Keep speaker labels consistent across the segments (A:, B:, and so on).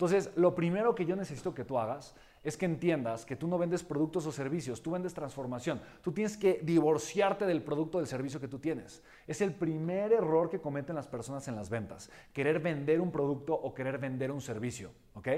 A: Entonces, lo primero que yo necesito que tú hagas es que entiendas que tú no vendes productos o servicios, tú vendes transformación. Tú tienes que divorciarte del producto o del servicio que tú tienes. Es el primer error que cometen las personas en las ventas, querer vender un producto o querer vender un servicio, ¿ok?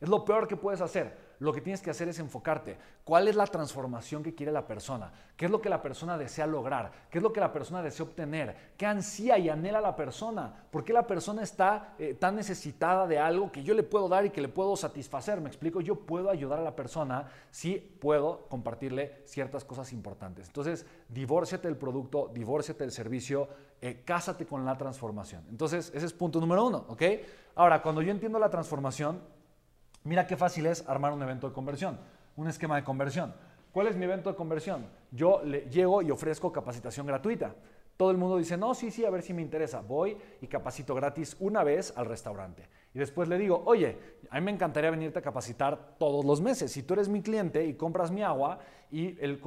A: Es lo peor que puedes hacer. Lo que tienes que hacer es enfocarte. ¿Cuál es la transformación que quiere la persona? ¿Qué es lo que la persona desea lograr? ¿Qué es lo que la persona desea obtener? ¿Qué ansía y anhela la persona? ¿Por qué la persona está eh, tan necesitada de algo que yo le puedo dar y que le puedo satisfacer? Me explico, yo puedo ayudar a la persona si puedo compartirle ciertas cosas importantes. Entonces, divórciate del producto, divórciate del servicio, eh, cásate con la transformación. Entonces, ese es punto número uno, ¿ok? Ahora, cuando yo entiendo la transformación, Mira qué fácil es armar un evento de conversión, un esquema de conversión. ¿Cuál es mi evento de conversión? Yo le, llego y ofrezco capacitación gratuita. Todo el mundo dice, no, sí, sí, a ver si me interesa. Voy y capacito gratis una vez al restaurante. Y después le digo, oye, a mí me encantaría venirte a capacitar todos los meses. Si tú eres mi cliente y compras mi agua y el,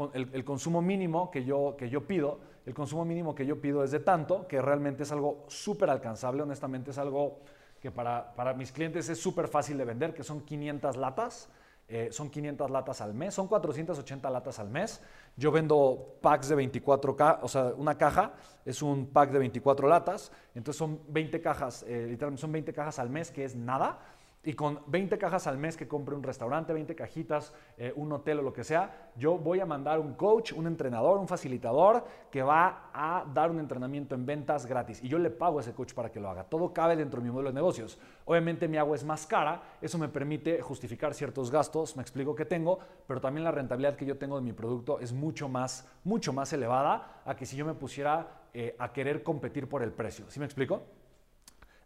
A: consumo mínimo que yo, que yo pido, el consumo mínimo que yo pido es de tanto, que realmente es algo súper alcanzable, honestamente es algo que para, para mis clientes es súper fácil de vender, que son 500 latas. Eh, son 500 latas al mes, son 480 latas al mes. Yo vendo packs de 24, o sea, una caja es un pack de 24 latas, entonces son 20 cajas, eh, literalmente son 20 cajas al mes, que es nada. Y con 20 cajas al mes que compre un restaurante, 20 cajitas, eh, un hotel o lo que sea, yo voy a mandar un coach, un entrenador, un facilitador que va a dar un entrenamiento en ventas gratis. Y yo le pago a ese coach para que lo haga. Todo cabe dentro de mi modelo de negocios. Obviamente mi agua es más cara, eso me permite justificar ciertos gastos, me explico que tengo, pero también la rentabilidad que yo tengo de mi producto es mucho más, mucho más elevada a que si yo me pusiera eh, a querer competir por el precio. ¿Sí me explico?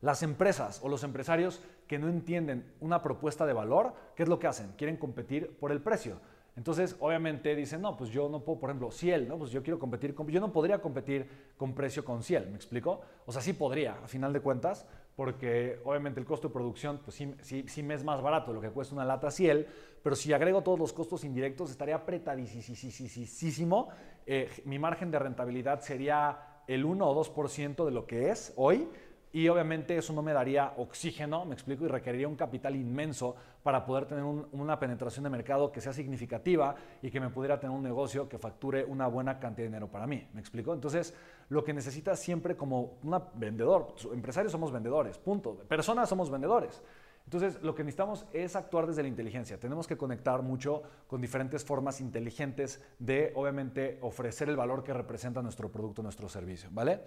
A: Las empresas o los empresarios que no entienden una propuesta de valor, ¿qué es lo que hacen? Quieren competir por el precio. Entonces, obviamente dicen, no, pues yo no puedo, por ejemplo, Ciel, ¿no? Pues yo quiero competir, con, yo no podría competir con precio con Ciel, ¿me explico? O sea, sí podría, a final de cuentas, porque obviamente el costo de producción, pues sí, sí, me es más barato lo que cuesta una lata Ciel, pero si agrego todos los costos indirectos, estaría apretadísimo. Eh, mi margen de rentabilidad sería el 1 o 2% de lo que es hoy, y obviamente eso no me daría oxígeno, me explico, y requeriría un capital inmenso para poder tener una penetración de mercado que sea significativa y que me pudiera tener un negocio que facture una buena cantidad de dinero para mí, me explico. Entonces, lo que necesitas siempre como un vendedor, empresarios somos vendedores, punto, personas somos vendedores. Entonces, lo que necesitamos es actuar desde la inteligencia. Tenemos que conectar mucho con diferentes formas inteligentes de, obviamente, ofrecer el valor que representa nuestro producto, nuestro servicio, ¿vale?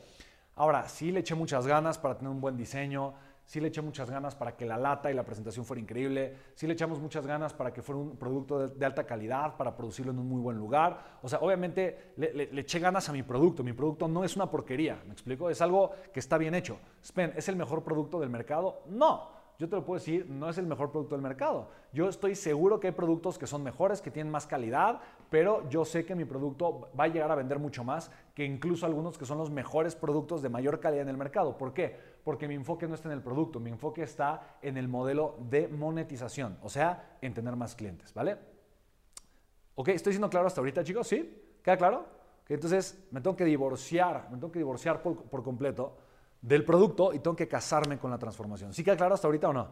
A: Ahora, sí le eché muchas ganas para tener un buen diseño, sí le eché muchas ganas para que la lata y la presentación fuera increíble, sí le echamos muchas ganas para que fuera un producto de, alta calidad, para producirlo en un muy buen lugar. O sea, obviamente le, eché ganas a mi producto. Mi producto no es una porquería, ¿me explico? Es algo que está bien hecho. Spen, ¿es el mejor producto del mercado? No yo te lo puedo decir, no es el mejor producto del mercado. Yo estoy seguro que hay productos que son mejores, que tienen más calidad, pero yo sé que mi producto va a llegar a vender mucho más que incluso algunos que son los mejores productos de mayor calidad en el mercado. ¿Por qué? Porque mi enfoque no está en el producto, mi enfoque está en el modelo de monetización, o sea, en tener más clientes, ¿vale? ¿Ok? ¿Estoy siendo claro hasta ahorita, chicos? ¿Sí? ¿Queda claro? Entonces, me tengo que divorciar, me tengo que divorciar por, por completo del producto y tengo que casarme con la transformación. ¿Sí queda claro hasta ahorita o no?